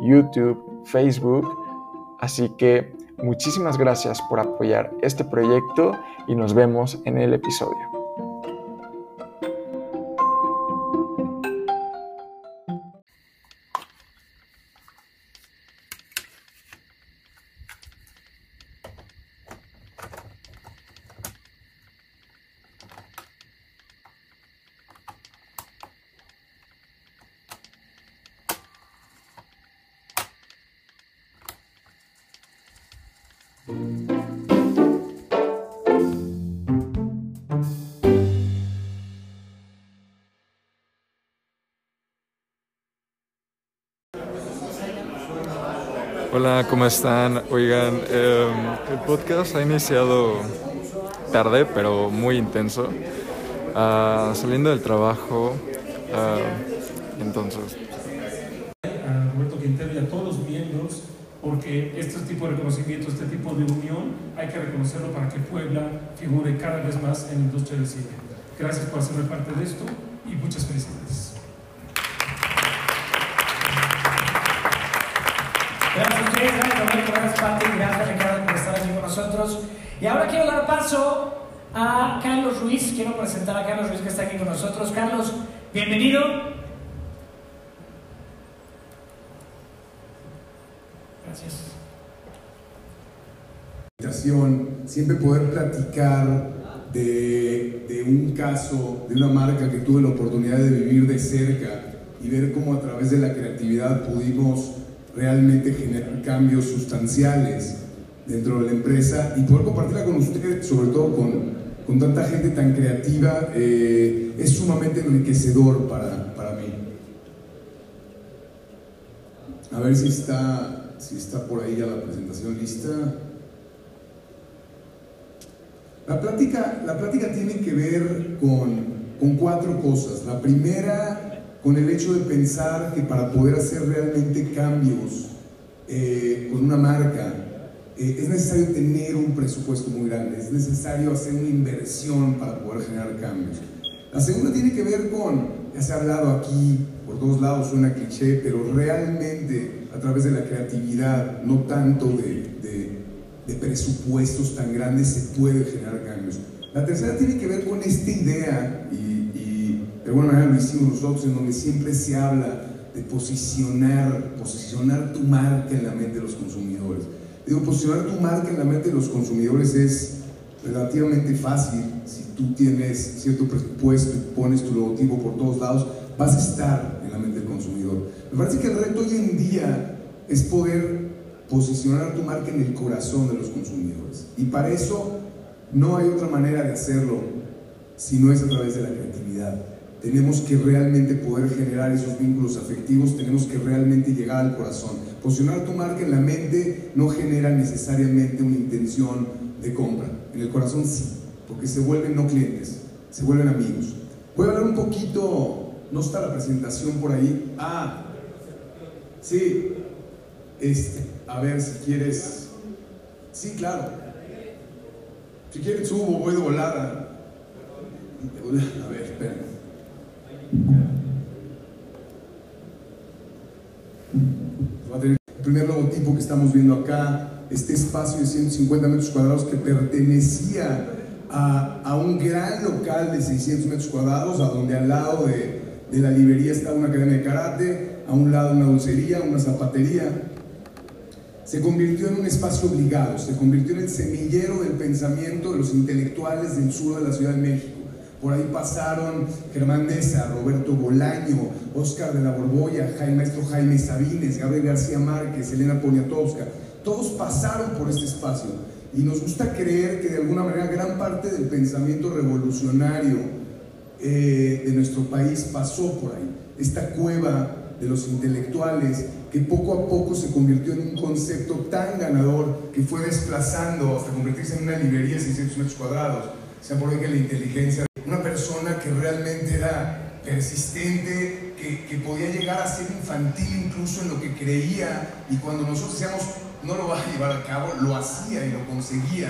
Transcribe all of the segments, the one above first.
YouTube, Facebook. Así que muchísimas gracias por apoyar este proyecto y nos vemos en el episodio. Hola, ¿cómo están? Oigan, em, el podcast ha iniciado tarde, pero muy intenso. Ah, saliendo del trabajo, ah, entonces. A Roberto Quintero y a todos los miembros, porque este tipo de reconocimiento, este tipo de unión, hay que reconocerlo para que Puebla figure cada vez más en la industria del cine. Gracias por hacerme parte de esto y muchas felicidades. A gracias Roberto, gracias gracias Ricardo por estar aquí con nosotros. Y ahora quiero dar paso a Carlos Ruiz, quiero presentar a Carlos Ruiz que está aquí con nosotros. Carlos, bienvenido. Gracias. Siempre poder platicar de, de un caso, de una marca que tuve la oportunidad de vivir de cerca y ver cómo a través de la creatividad pudimos realmente generar cambios sustanciales dentro de la empresa y poder compartirla con usted, sobre todo con, con tanta gente tan creativa, eh, es sumamente enriquecedor para, para mí. A ver si está, si está por ahí ya la presentación lista. La plática, la plática tiene que ver con, con cuatro cosas. La primera con el hecho de pensar que para poder hacer realmente cambios eh, con una marca, eh, es necesario tener un presupuesto muy grande, es necesario hacer una inversión para poder generar cambios. La segunda tiene que ver con, ya se ha hablado aquí, por todos lados suena cliché, pero realmente a través de la creatividad, no tanto de, presupuestos tan grandes, se puede generar cambios. La tercera tiene que ver con esta idea, de alguna manera lo hicimos nosotros, en donde siempre se habla de posicionar, posicionar tu marca en la mente de los consumidores. Digo, posicionar tu marca en la mente de los consumidores es relativamente fácil. Si tú tienes cierto presupuesto y pones tu logotipo por todos lados, vas a estar en la mente del consumidor. Me parece que el reto hoy en día es poder posicionar tu marca en el corazón de los consumidores. Y para eso no hay otra manera de hacerlo si no es a través de la creatividad tenemos que realmente poder generar esos vínculos afectivos, tenemos que realmente llegar al corazón. Posicionar tu marca en la mente no genera necesariamente una intención de compra, en el corazón sí, porque se vuelven no clientes, se vuelven amigos. Voy a hablar un poquito, no está la presentación por ahí, ah, sí, este, a ver si quieres, sí, claro, si quieres subo, voy de volada. A ver, El primer logotipo que estamos viendo acá, este espacio de 150 metros cuadrados que pertenecía a, a, un gran local de 600 metros cuadrados, a donde al lado de, de la librería estaba una academia de karate, a un lado una dulcería, una zapatería. Se convirtió en un espacio obligado, se convirtió en el semillero del pensamiento de los intelectuales del sur de la Ciudad de México. Por ahí pasaron Germán Mesa, Roberto Bolaño, Oscar de la Borbolla, Jaime, maestro Jaime Sabines, Gabriel García Márquez, Elena Poniatowska. Todos pasaron por este espacio y nos gusta creer que de alguna manera gran parte del pensamiento revolucionario eh, de nuestro país pasó por ahí. Esta cueva de los intelectuales, que poco a poco se convirtió en un concepto tan ganador que fue desplazando hasta convertirse en una librería de 600 metros cuadrados. Se por que la inteligencia, una persona que realmente era persistente, que, que, podía llegar a ser infantil incluso en lo que creía, y cuando nosotros decíamos, no lo va a llevar a cabo, lo hacía y lo conseguía.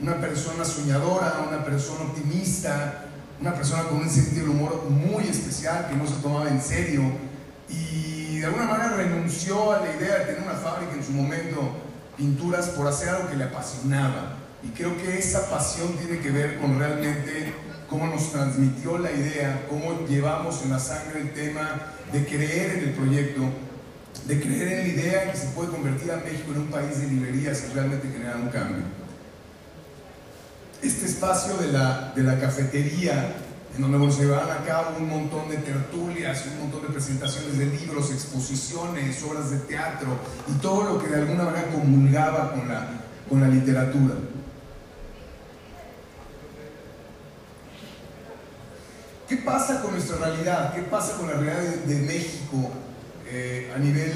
Una persona soñadora, una persona optimista, una persona con un sentido de humor muy especial que no se tomaba en serio y de alguna manera renunció a la idea de tener una fábrica en su momento, pinturas, por hacer algo que le apasionaba. Y creo que esa pasión tiene que ver con realmente cómo nos transmitió la idea, cómo llevamos en la sangre el tema de creer en el proyecto, de creer en la idea que se puede convertir a México en un país de librerías y realmente generar un cambio este espacio de la, de la cafetería, en donde se van a cabo un montón de tertulias, un montón de presentaciones de libros, exposiciones, obras de teatro y todo lo que de alguna manera comulgaba con la, con la literatura. ¿Qué pasa con nuestra realidad? ¿Qué pasa con la realidad de, México eh, a nivel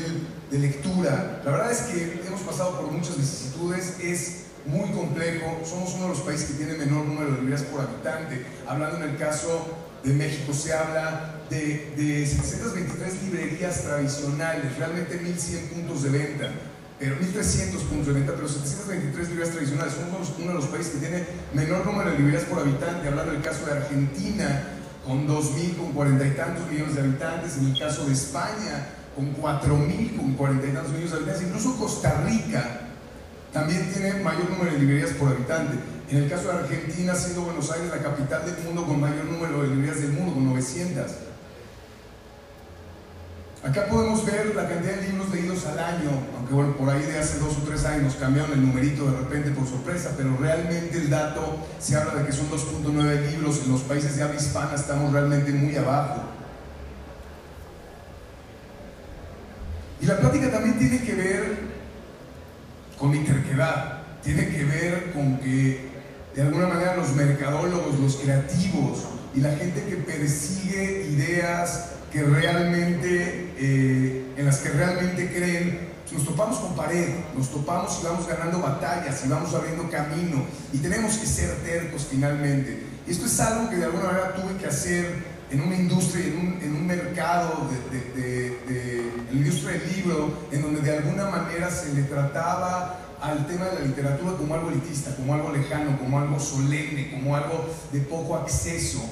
de lectura? La verdad es que hemos pasado por muchas vicisitudes, es muy complejo. Somos uno de los países que tiene menor número de librerías por habitante. Hablando en el caso de México, se habla de, de 723 librerías tradicionales, realmente 1.100 puntos de venta pero 1.300 puntos de venta, pero 723 librerías tradicionales. Somos uno de los países que tiene menor número de librerías por habitante. Hablando del caso de Argentina, con 2.000, con cuarenta y tantos millones de habitantes. En el caso de España, con 4.000, con cuarenta y tantos millones de habitantes. Incluso Costa Rica, también tiene mayor número de librerías por habitante. En el caso de Argentina, siendo Buenos Aires la capital del mundo con mayor número de librerías del mundo, con 900. Acá podemos ver la cantidad de libros leídos al año, aunque bueno, por ahí de hace dos o tres años cambiaron el numerito de repente por sorpresa, pero realmente el dato se habla de que son 2.9 libros, en los países de habla hispana estamos realmente muy abajo. Y la plática también tiene que ver con mi terquedad, tiene que ver con que de alguna manera los mercadólogos, los creativos y la gente que persigue ideas que realmente, eh, en las que realmente creen, nos topamos con pared, nos topamos y vamos ganando batallas y vamos abriendo camino y tenemos que ser tercos finalmente. Y esto es algo que de alguna manera tuve que hacer en una industria, en un, en un mercado de, de, de, la industria del libro, en donde de alguna manera se le trataba al tema de la literatura como algo elitista, como algo lejano, como algo solemne, como algo de poco acceso.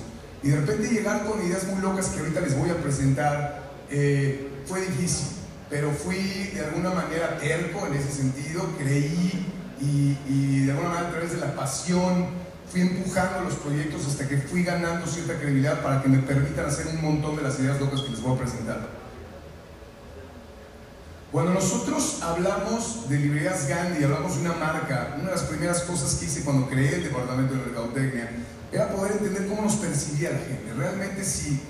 Y de repente llegar con ideas muy locas que ahorita les voy a presentar eh, fue difícil, pero fui de alguna manera terco en ese sentido, creí y, de alguna manera a través de la pasión fui empujando los proyectos hasta que fui ganando cierta credibilidad para que me permitan hacer un montón de las ideas locas que les voy a presentar. Cuando nosotros hablamos de librerías Gandhi, hablamos de una marca, una de las primeras cosas que hice cuando creé el departamento de mercadotecnia era poder entender cómo nos percibía la gente. Realmente si,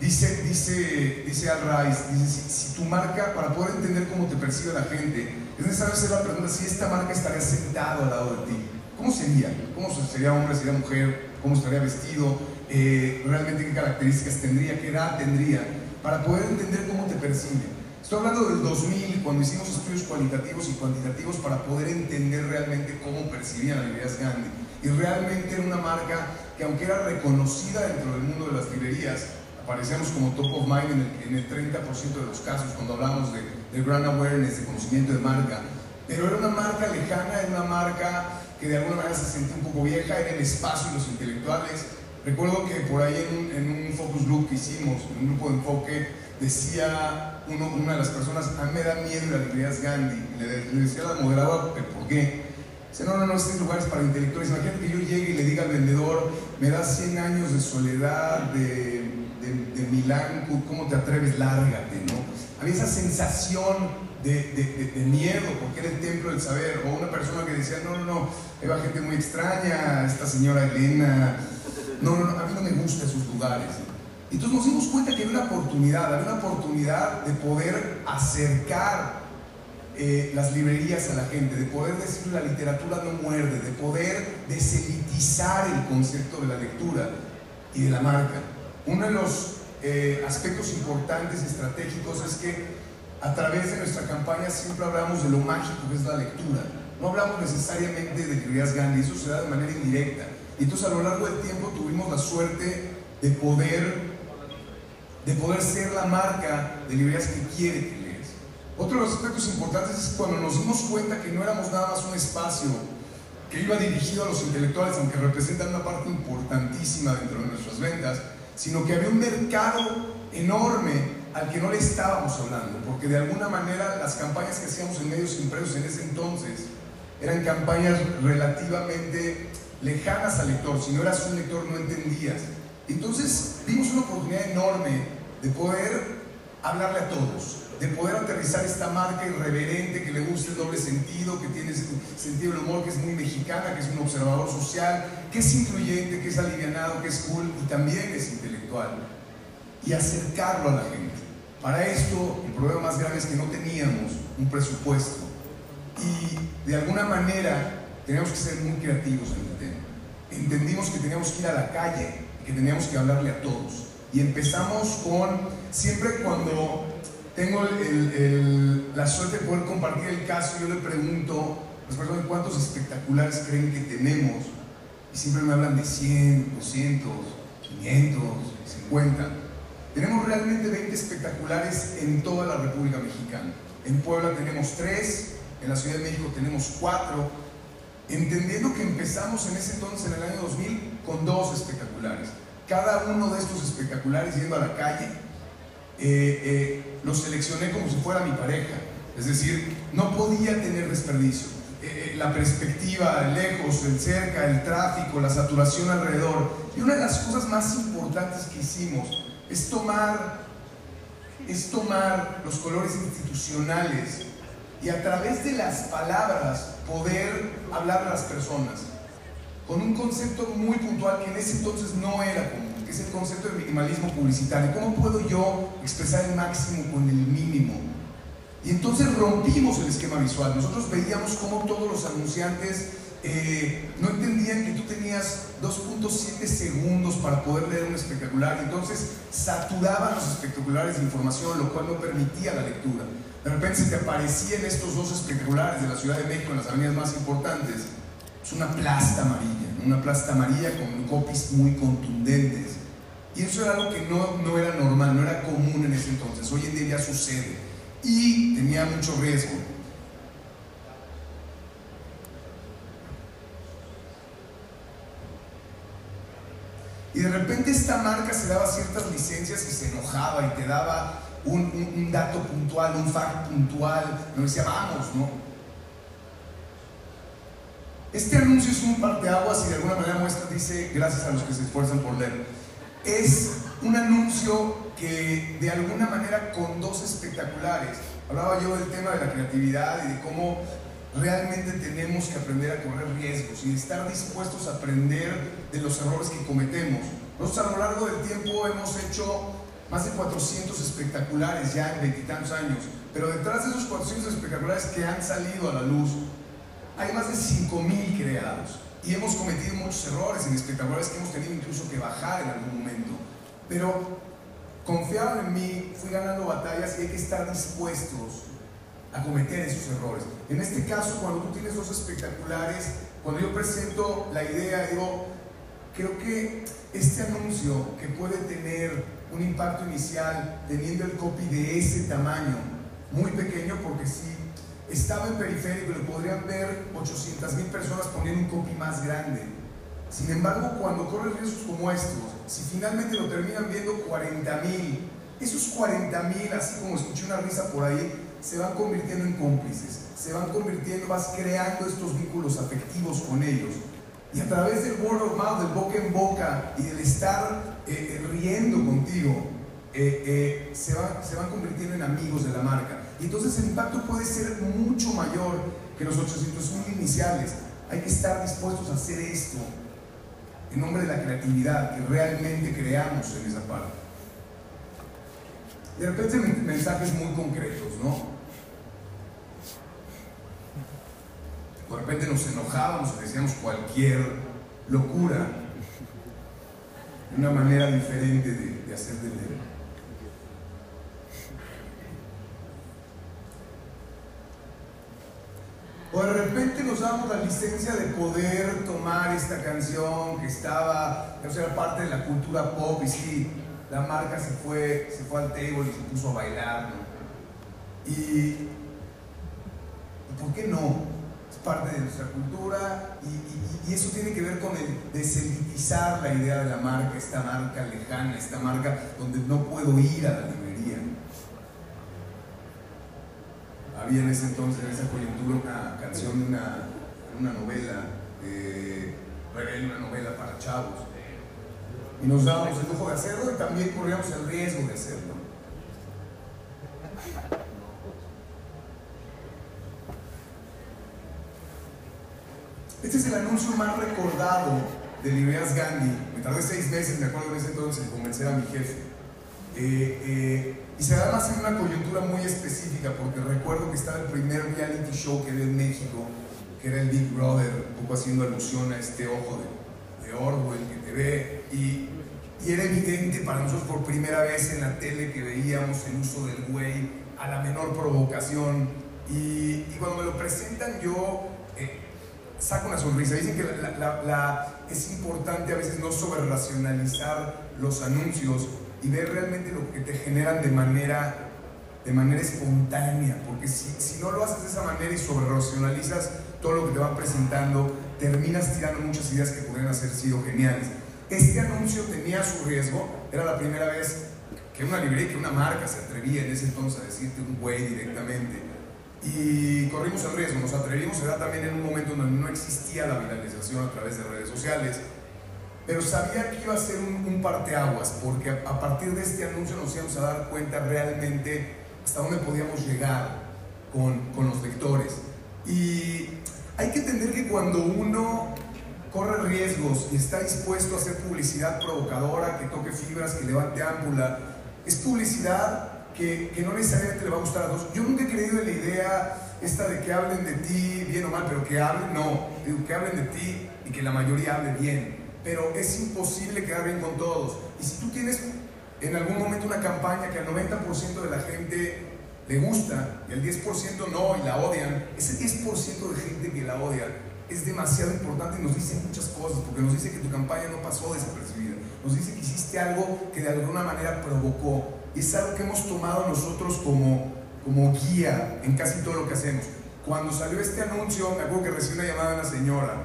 dice, dice, dice Al Rice, dice, si, si, tu marca, para poder entender cómo te percibe la gente, es necesario hacer la pregunta si esta marca estaría sentado al lado de ti. ¿Cómo sería? ¿Cómo sería hombre, sería mujer? ¿Cómo estaría vestido? Eh, ¿Realmente qué características tendría? ¿Qué edad tendría? Para poder entender cómo te percibe. Estoy hablando del 2000, cuando hicimos estudios cualitativos y cuantitativos para poder entender realmente cómo percibían las librerías Gandhi. Y realmente era una marca que aunque era reconocida dentro del mundo de las librerías, aparecemos como top of mind en el, 30% de los casos cuando hablamos de, de brand awareness, de conocimiento de marca. Pero era una marca lejana, era una marca que de alguna manera se sentía un poco vieja, era el espacio y los intelectuales. Recuerdo que por ahí en un, focus group que hicimos, en un grupo de enfoque, decía una de las personas, a mí me da miedo las librerías Gandhi. Le, decía a la moderadora, ¿por qué? Dice, no, no, no, este lugar es para intelectuales. Imagínate que yo llegue y le diga al vendedor, me da 100 años de soledad, de, de, de Milán, ¿cómo te atreves? Lárgate, ¿no? Había esa sensación de, de, miedo, porque era el templo del saber, o una persona que decía, no, no, no, era gente muy extraña, esta señora Elena, no, no, no, a mí no me gustan esos lugares. Entonces nos dimos cuenta que había una oportunidad, había una oportunidad de poder acercar eh, las librerías a la gente, de poder decir la literatura no muerde, de poder deselitizar el concepto de la lectura y de la marca. Uno de los eh, aspectos importantes, estratégicos, es que a través de nuestra campaña siempre hablamos de lo mágico que es la lectura. No hablamos necesariamente de librerías Gandhi, eso se da de manera indirecta. Y entonces a lo largo del tiempo tuvimos la suerte de poder, de poder ser la marca de librerías que quiere. Otro de los aspectos importantes es cuando nos dimos cuenta que no éramos nada más un espacio que iba dirigido a los intelectuales, aunque representan una parte importantísima dentro de nuestras ventas, sino que había un mercado enorme al que no le estábamos hablando, porque de alguna manera las campañas que hacíamos en medios impresos en ese entonces eran campañas relativamente lejanas al lector, si no eras un lector no entendías. Entonces vimos una oportunidad enorme de poder hablarle a todos, de poder aterrizar esta marca irreverente que le gusta el doble sentido, que tiene sentido del humor, que es muy mexicana, que es un observador social, que es incluyente, que es alivianado, que es cool y también es intelectual. Y acercarlo a la gente. Para esto, el problema más grave es que no teníamos un presupuesto. Y de alguna manera teníamos que ser muy creativos en el tema. Entendimos que teníamos que ir a la calle, que teníamos que hablarle a todos. Y empezamos con, siempre cuando tengo la suerte de poder compartir el caso, yo le pregunto a las personas cuántos espectaculares creen que tenemos. Y siempre me hablan de 100, 200, 500, 50. Tenemos realmente 20 espectaculares en toda la República Mexicana. En Puebla tenemos 3, en la Ciudad de México tenemos 4, entendiendo que empezamos en ese entonces, en el año 2000, con dos espectaculares. Cada uno de estos espectaculares yendo a la calle, eh, eh, seleccioné como si fuera mi pareja. Es decir, no podía tener desperdicio. Eh, la perspectiva, lejos, el cerca, el tráfico, la saturación alrededor. Y una de las cosas más importantes que hicimos es tomar, es tomar los colores institucionales y a través de las palabras poder hablar a las personas con un concepto muy puntual que en ese entonces no era común, es el concepto de minimalismo publicitario. ¿Cómo puedo yo expresar el máximo con el mínimo? Y entonces rompimos el esquema visual. Nosotros veíamos cómo todos los anunciantes eh, no entendían que tú tenías 2.7 segundos para poder leer un espectacular. Entonces saturaban los espectaculares de información, lo cual no permitía la lectura. De repente se te aparecían estos dos espectaculares de la Ciudad de México en las avenidas más importantes. Es una plasta amarilla, una plasta amarilla con copies muy contundentes. Y eso era algo que no, no era normal, no era común en ese entonces. Hoy en día ya sucede. Y tenía mucho riesgo. Y de repente esta marca se daba ciertas licencias y se enojaba y te daba un, dato puntual, un fact puntual, nos decía, vamos, ¿no? Este anuncio es un parteaguas y de alguna manera muestra, dice, gracias a los que se esfuerzan por leer. Es un anuncio que de alguna manera con dos espectaculares. Hablaba yo del tema de la creatividad y de cómo realmente tenemos que aprender a correr riesgos y estar dispuestos a aprender de los errores que cometemos. Nosotros a lo largo del tiempo hemos hecho más de 400 espectaculares ya en veintitantos años, pero detrás de esos 400 espectaculares que han salido a la luz, hay más de 5.000 creados. Y hemos cometido muchos errores en espectaculares que hemos tenido incluso que bajar en algún momento. Pero confiaban en mí, fui ganando batallas y hay que estar dispuestos a cometer esos errores. En este caso, cuando tú tienes dos espectaculares, cuando yo presento la idea, digo, creo que este anuncio que puede tener un impacto inicial teniendo el copy de ese tamaño, muy pequeño porque si estaba en periférico lo podrían ver 800 mil personas poniendo un copy más grande. Sin embargo, cuando corren riesgos como estos, si finalmente lo terminan viendo 40 mil, esos 40 mil, así como escuché una risa por ahí, se van convirtiendo en cómplices, se van convirtiendo, vas creando estos vínculos afectivos con ellos. Y a través del word of mouth, del boca en boca y del estar eh, eh, riendo contigo, eh, se, se van convirtiendo en amigos de la marca. Y entonces el impacto puede ser mucho mayor que los 800 mil iniciales. Hay que estar dispuestos a hacer esto en nombre de la creatividad, que realmente creamos en esa parte. De repente mensajes muy concretos, ¿no? De repente nos enojábamos decíamos cualquier locura, una manera diferente de, hacer de de repente nos damos la licencia de poder tomar esta canción que estaba, que era parte de la cultura pop y sí, la marca se fue, se fue al table y se puso a bailar, ¿no? Y, ¿por qué no? Es parte de nuestra cultura y, eso tiene que ver con el deselitizar la idea de la marca, esta marca lejana, esta marca donde no puedo ir a la librería. Había en ese entonces, en esa coyuntura, una canción una, una novela, eh, una novela para chavos y nos dábamos el lujo de hacerlo y también corríamos el riesgo de hacerlo. Este es el anuncio más recordado de Libreas Gandhi. Me tardé seis meses, me acuerdo en ese entonces, en convencer a mi jefe. Eh, eh, y se da más en una coyuntura muy específica, porque recuerdo que estaba el primer reality show que vi en México, que era el Big Brother, un poco haciendo alusión a este ojo de, de Orwell que te ve. Y y era evidente para nosotros por primera vez en la tele que veíamos el uso del güey a la menor provocación. Y, cuando me lo presentan yo eh, saco una sonrisa. Dicen que la, es importante a veces no sobre racionalizar los anuncios y ver realmente lo que te generan de manera, de manera espontánea. Porque si, si no lo haces de esa manera y sobre racionalizas todo lo que te van presentando, terminas tirando muchas ideas que podrían haber sido geniales. Este anuncio tenía su riesgo, era la primera vez que una librería, que una marca se atrevía en ese entonces a decirte un güey directamente. Y corrimos el riesgo, nos atrevimos, era también en un momento donde no existía la viralización a través de redes sociales, pero sabía que iba a ser un, un parteaguas, porque a, partir de este anuncio nos íbamos a dar cuenta realmente hasta dónde podíamos llegar con, con los lectores. Y hay que entender que cuando uno corre riesgos y está dispuesto a hacer publicidad provocadora, que toque fibras, que levante ámpula, es publicidad que, que, no necesariamente le va a gustar a todos. Yo nunca he creído en la idea esta de que hablen de ti bien o mal, pero que hablen, no, digo, que hablen de ti y que la mayoría hable bien. Pero es imposible quedar bien con todos. Y si tú tienes en algún momento una campaña que al 90% de la gente le gusta y al 10% no y la odian, ese 10% de gente que la odia es demasiado importante y nos dice muchas cosas, porque nos dice que tu campaña no pasó desapercibida, nos dice que hiciste algo que de alguna manera provocó, y es algo que hemos tomado nosotros como, como guía en casi todo lo que hacemos. Cuando salió este anuncio, me acuerdo que recibí una llamada de una señora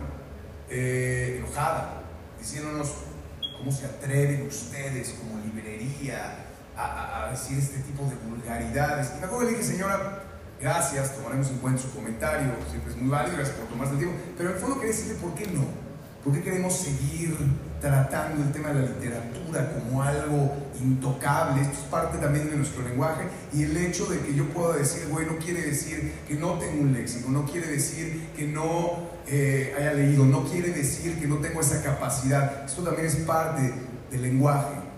eh, enojada, diciéndonos cómo se atreven ustedes como librería a, decir este tipo de vulgaridades. Y me acuerdo que le dije, señora, Gracias, tomaremos en cuenta su comentario, siempre es muy válido, gracias por tomarse el tiempo. Pero en el fondo quería decirle por qué no. ¿Por qué queremos seguir tratando el tema de la literatura como algo intocable? Esto es parte también de nuestro lenguaje. Y el hecho de que yo pueda decir, güey, no quiere decir que no tengo un léxico, no quiere decir que no eh, haya leído, no quiere decir que no tengo esa capacidad. Esto también es parte del lenguaje.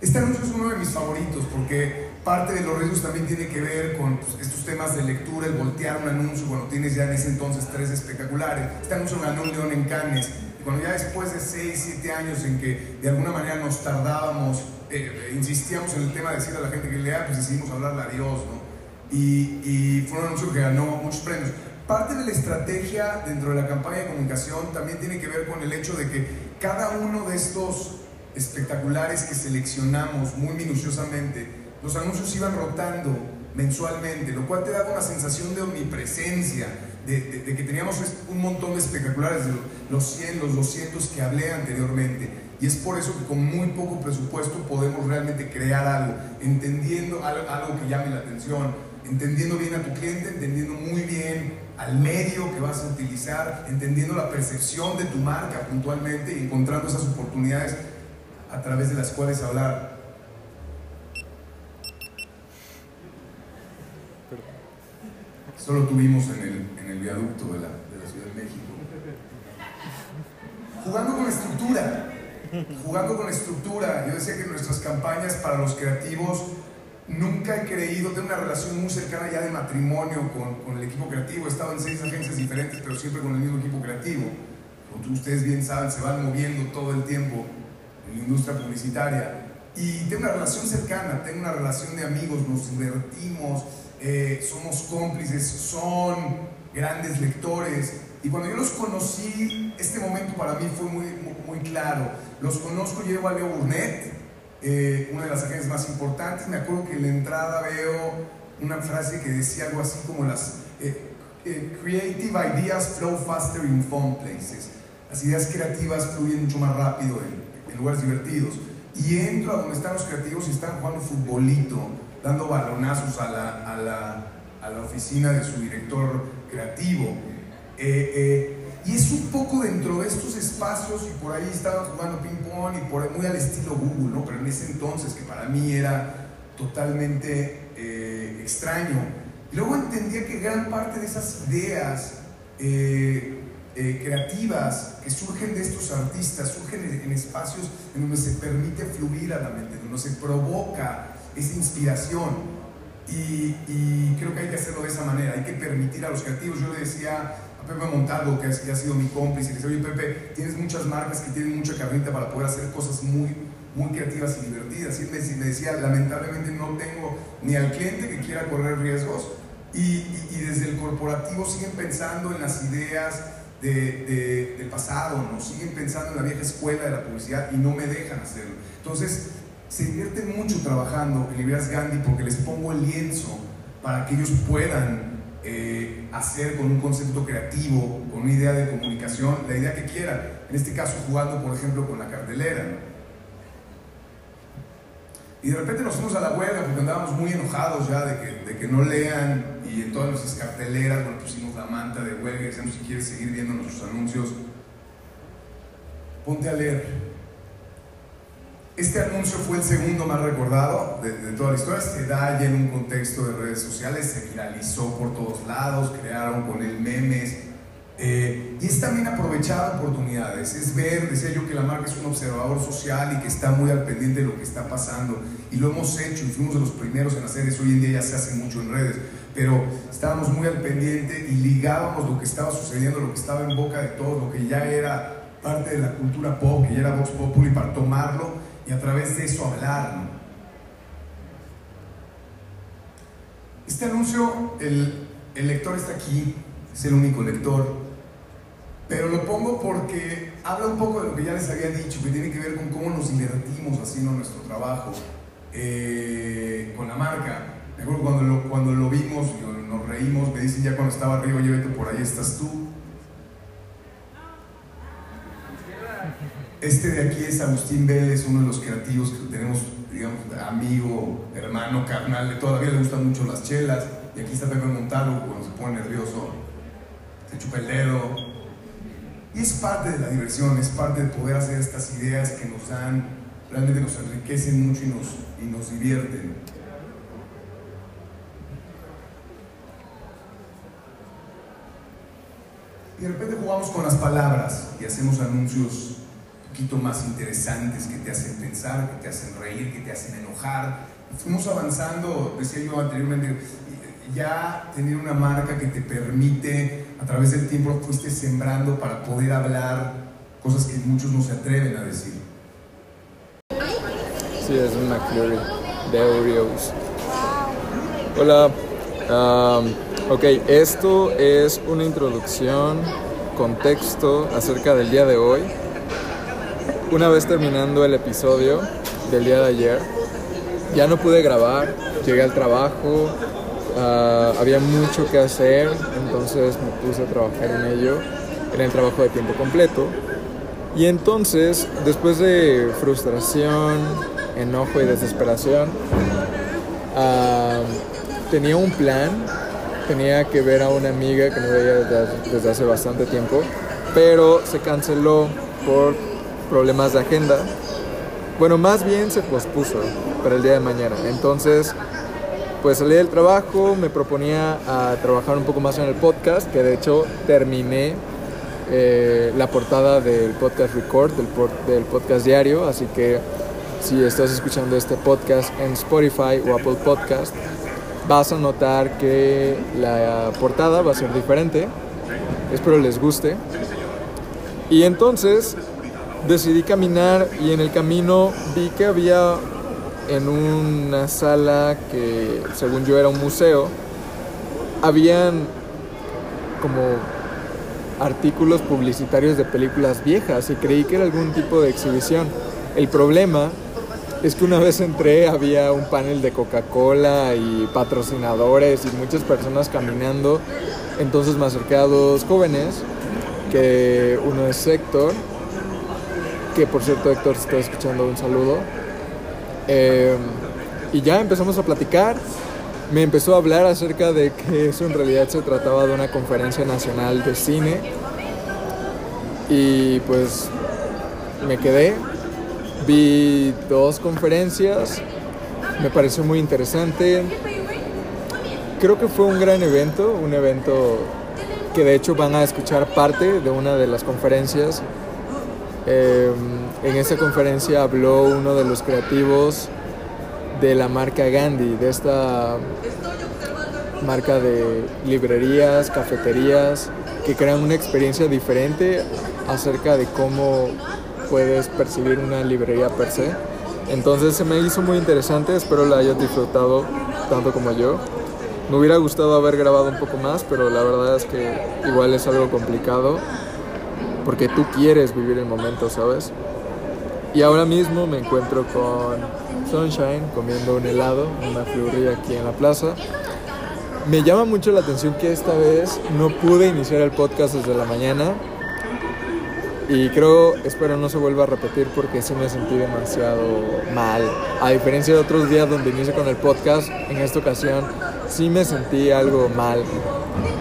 Este anuncio es uno de mis favoritos porque Parte de los riesgos también tiene que ver con pues, estos temas de lectura, el voltear un anuncio cuando tienes ya en ese entonces tres espectaculares. Este anuncio ganó un león en Cannes. Y cuando ya después de 6, 7 años en que de alguna manera nos tardábamos, eh, eh, insistíamos en el tema de decirle a la gente que lea, pues decidimos hablarle a Dios, ¿no? Y, y fue un anuncio que ganó muchos premios. Parte de la estrategia dentro de la campaña de comunicación también tiene que ver con el hecho de que cada uno de estos espectaculares que seleccionamos muy minuciosamente los anuncios iban rotando mensualmente, lo cual te daba una sensación de omnipresencia, de, que teníamos un montón de espectaculares, de los 100, los 200 que hablé anteriormente. Y es por eso que con muy poco presupuesto podemos realmente crear algo, entendiendo algo, que llame la atención, entendiendo bien a tu cliente, entendiendo muy bien al medio que vas a utilizar, entendiendo la percepción de tu marca puntualmente y encontrando esas oportunidades a través de las cuales hablar. Esto lo tuvimos en el, en el viaducto de la, de la, Ciudad de México. Jugando con estructura, jugando con estructura. Yo decía que nuestras campañas para los creativos nunca he creído, tengo una relación muy cercana ya de matrimonio con, con, el equipo creativo. He estado en seis agencias diferentes, pero siempre con el mismo equipo creativo. Como ustedes bien saben, se van moviendo todo el tiempo en la industria publicitaria. Y tengo una relación cercana, tengo una relación de amigos, nos divertimos, eh, somos cómplices, son grandes lectores. Y cuando yo los conocí, este momento para mí fue muy, muy, claro. Los conozco, llevo a Leo Burnett, eh, una de las agencias más importantes. Me acuerdo que en la entrada veo una frase que decía algo así como las eh, creative ideas flow faster in fun places. Las ideas creativas fluyen mucho más rápido en, en lugares divertidos. Y entro a donde están los creativos y están jugando futbolito, dando balonazos a la, a la, a la oficina de su director creativo. Eh, eh, y es un poco dentro de estos espacios, y por ahí estaban jugando ping-pong, y por muy al estilo Google, ¿no? pero en ese entonces, que para mí era totalmente eh, extraño. Y luego entendía que gran parte de esas ideas creativas que surgen de estos artistas, surgen en, espacios en donde se permite fluir a la mente, donde se provoca esa inspiración. Y, creo que hay que hacerlo de esa manera, hay que permitir a los creativos. Yo le decía a Pepe Montalvo, que, ha sido mi cómplice, le decía, oye Pepe, tienes muchas marcas que tienen mucha carnita para poder hacer cosas muy, muy creativas y divertidas. Y me, decía, lamentablemente no tengo ni al cliente que quiera correr riesgos, y, desde el corporativo siguen pensando en las ideas de, del pasado, ¿no? siguen pensando en la vieja escuela de la publicidad y no me dejan hacerlo. Entonces, se divierten mucho trabajando en Librerías Gandhi porque les pongo el lienzo para que ellos puedan eh, hacer con un concepto creativo, con una idea de comunicación, la idea que quieran. En este caso, jugando, por ejemplo, con la cartelera. Y de repente nos fuimos a la huelga porque andábamos muy enojados ya de que, de que no lean y en todas nuestras carteleras, bueno, pusimos la manta de huelga y decíamos si quieres seguir viendo nuestros anuncios, ponte a leer este anuncio fue el segundo más recordado de, toda la historia. Se da ya en un contexto de redes sociales, se viralizó por todos lados, crearon con él memes. Eh, y es también aprovechar oportunidades, es ver, decía yo que la marca es un observador social y que está muy al pendiente de lo que está pasando. Y lo hemos hecho y fuimos de los primeros en hacer eso. Hoy en día ya se hace mucho en redes, pero estábamos muy al pendiente y ligábamos lo que estaba sucediendo, lo que estaba en boca de todos, lo que ya era parte de la cultura pop, que ya era Vox Populi, para tomarlo y a través de eso hablar. Este anuncio, el, el lector está aquí, es el único lector, pero lo pongo porque habla un poco de lo que ya les había dicho, que tiene que ver con cómo nos divertimos haciendo nuestro trabajo eh, con la marca. Me acuerdo cuando lo, cuando lo vimos, nos reímos, me dicen ya cuando estaba arriba, oye por ahí estás tú. Este de aquí es Agustín Vélez, uno de los creativos que tenemos, digamos, amigo, hermano, carnal, todavía le gustan mucho las chelas. Y aquí está Pepe Montalvo, cuando se pone nervioso, se chupa el dedo. Y es parte de la diversión, es parte de poder hacer estas ideas que nos dan, realmente nos enriquecen mucho y nos, y nos divierten. Y de repente jugamos con las palabras y hacemos anuncios poquito más interesantes que te hacen pensar, que te hacen reír, que te hacen enojar. Fuimos avanzando, decía yo anteriormente, ya tener una marca que te permite, a través del tiempo fuiste sembrando para poder hablar cosas que muchos no se atreven a decir. Sí, es una McFlurry de Oreos. Hola. ok, esto es una introducción, contexto acerca del día de hoy una vez terminando el episodio del día de ayer, ya no pude grabar, llegué al trabajo, ah, había mucho que hacer, entonces me puse a trabajar en ello, en el trabajo de tiempo completo. Y entonces, después de frustración, enojo y desesperación, ah, tenía un plan, tenía que ver a una amiga que no veía desde hace bastante tiempo, pero se canceló por problemas de agenda. Bueno, más bien se pospuso para el día de mañana. Entonces, pues salí del trabajo, me proponía a trabajar un poco más en el podcast, que de hecho terminé eh, la portada del podcast Record, del, del podcast diario, así que si estás escuchando este podcast en Spotify o Apple Podcast, vas a notar que la portada va a ser diferente. Espero les guste. Y entonces decidí caminar y en el camino vi que había en una sala que según yo era un museo, habían como artículos publicitarios de películas viejas y creí que era algún tipo de exhibición. El problema es que una vez entré había un panel de Coca-Cola y patrocinadores y muchas personas caminando. Entonces me acerqué a dos jóvenes, que uno es Héctor, que por cierto Héctor se está escuchando un saludo. Eh, y ya empezamos a platicar. Me empezó a hablar acerca de que eso en realidad se trataba de una conferencia nacional de cine. Y pues me quedé, vi dos conferencias, me pareció muy interesante. Creo que fue un gran evento, un evento que de hecho van a escuchar parte de una de las conferencias. Eh, en esa conferencia habló uno de los creativos de la marca Gandhi, de esta marca de librerías, cafeterías, que crean una experiencia diferente acerca de cómo puedes percibir una librería per se. Entonces se me hizo muy interesante, espero la hayas disfrutado tanto como yo. Me hubiera gustado haber grabado un poco más, pero la verdad es que igual es algo complicado porque tú quieres vivir el momento, ¿sabes? Y ahora mismo me encuentro con Sunshine comiendo un helado, una flurry aquí en la plaza. Me llama mucho la atención que esta vez no pude iniciar el podcast desde la mañana. Y creo, espero no se vuelva a repetir porque sí me sentí demasiado mal. A diferencia de otros días donde inicio con el podcast, en esta ocasión sí me sentí algo mal.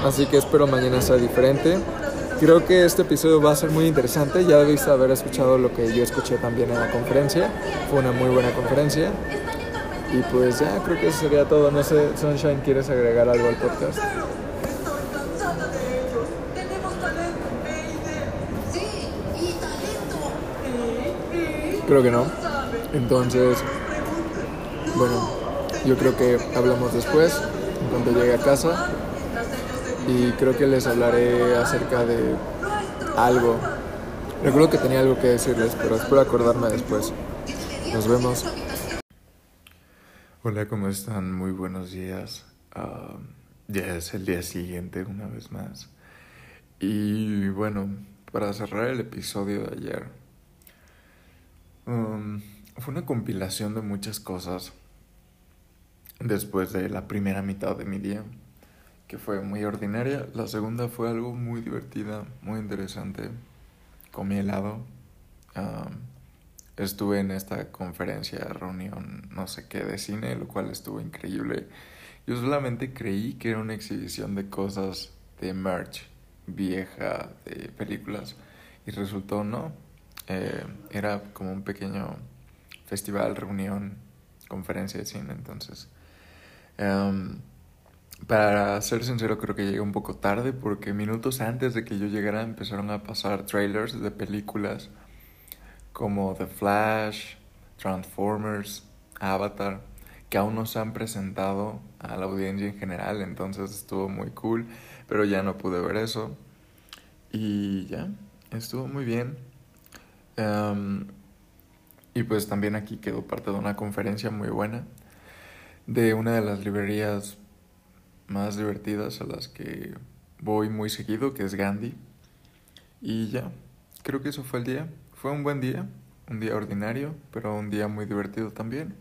Así que espero mañana sea diferente. Creo que este episodio va a ser muy interesante. Ya debiste haber escuchado lo que yo escuché también en la conferencia. Fue una muy buena conferencia. Y pues ya, creo que eso sería todo. No sé, Sunshine, ¿quieres agregar algo al podcast? Creo que no. Entonces, bueno, yo creo que hablamos después, cuando llegue a casa. Y creo que les hablaré acerca de algo. Recuerdo que tenía algo que decirles, pero espero acordarme después. Nos vemos. Hola, ¿cómo están? Muy buenos días. Ah, ya es el día siguiente, una vez más. Y bueno, para cerrar el episodio de ayer, um, fue una compilación de muchas cosas después de la primera mitad de mi día, que fue muy ordinaria. La segunda fue algo muy divertida, muy interesante. Comí helado. Um, estuve en esta conferencia, reunión, no sé qué, de cine, lo cual estuvo increíble. Yo solamente creí que era una exhibición de cosas de merch vieja, de películas, y resultó no. Eh, era como un pequeño festival, reunión, conferencia de cine, entonces. Um, para ser sincero, creo que llegué un poco tarde porque minutos antes de que yo llegara empezaron a pasar trailers de películas como The Flash, Transformers, Avatar, que aún no se han presentado a la audiencia en general, entonces estuvo muy cool, pero ya no pude ver eso. Y ya, estuvo muy bien. Um, y pues también aquí quedó parte de una conferencia muy buena de una de las librerías más divertidas a las que voy muy seguido, que es Gandhi. Y ya, creo que eso fue el día. Fue un buen día, un día ordinario, pero un día muy divertido también.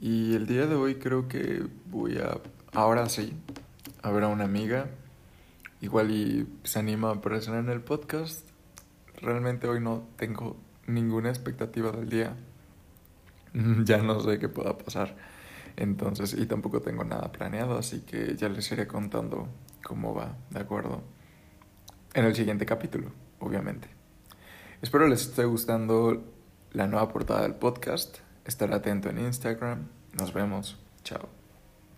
Y el día de hoy creo que voy a, ahora sí, a ver a una amiga. Igual y se anima a aparecer en el podcast. Realmente hoy no tengo ninguna expectativa del día. ya no sé qué pueda pasar. Entonces, y tampoco tengo nada planeado, así que ya les iré contando cómo va, ¿de acuerdo? En el siguiente capítulo, obviamente. Espero les esté gustando la nueva portada del podcast. Estar atento en Instagram. Nos vemos. Chao.